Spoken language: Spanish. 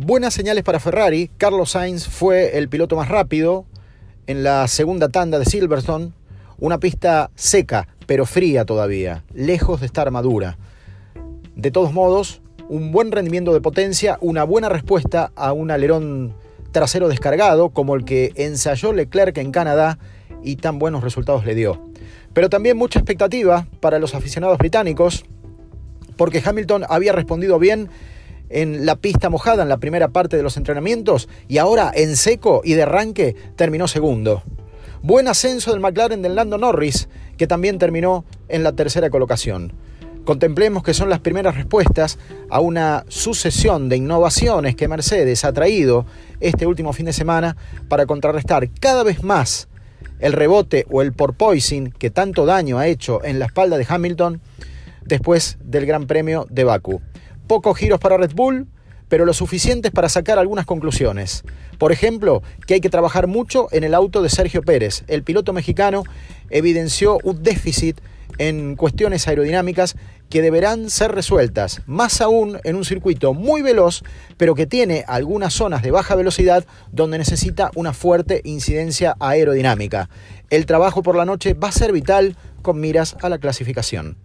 Buenas señales para Ferrari. Carlos Sainz fue el piloto más rápido en la segunda tanda de Silverstone. Una pista seca, pero fría todavía, lejos de estar madura. De todos modos, un buen rendimiento de potencia, una buena respuesta a un alerón trasero descargado como el que ensayó Leclerc en Canadá y tan buenos resultados le dio. Pero también mucha expectativa para los aficionados británicos porque Hamilton había respondido bien en la pista mojada en la primera parte de los entrenamientos y ahora en seco y de arranque terminó segundo. Buen ascenso del McLaren del Lando Norris, que también terminó en la tercera colocación. Contemplemos que son las primeras respuestas a una sucesión de innovaciones que Mercedes ha traído este último fin de semana para contrarrestar cada vez más el rebote o el porpoising que tanto daño ha hecho en la espalda de Hamilton después del Gran Premio de Baku. Pocos giros para Red Bull, pero lo suficientes para sacar algunas conclusiones. Por ejemplo, que hay que trabajar mucho en el auto de Sergio Pérez. El piloto mexicano evidenció un déficit en cuestiones aerodinámicas que deberán ser resueltas, más aún en un circuito muy veloz, pero que tiene algunas zonas de baja velocidad donde necesita una fuerte incidencia aerodinámica. El trabajo por la noche va a ser vital con miras a la clasificación.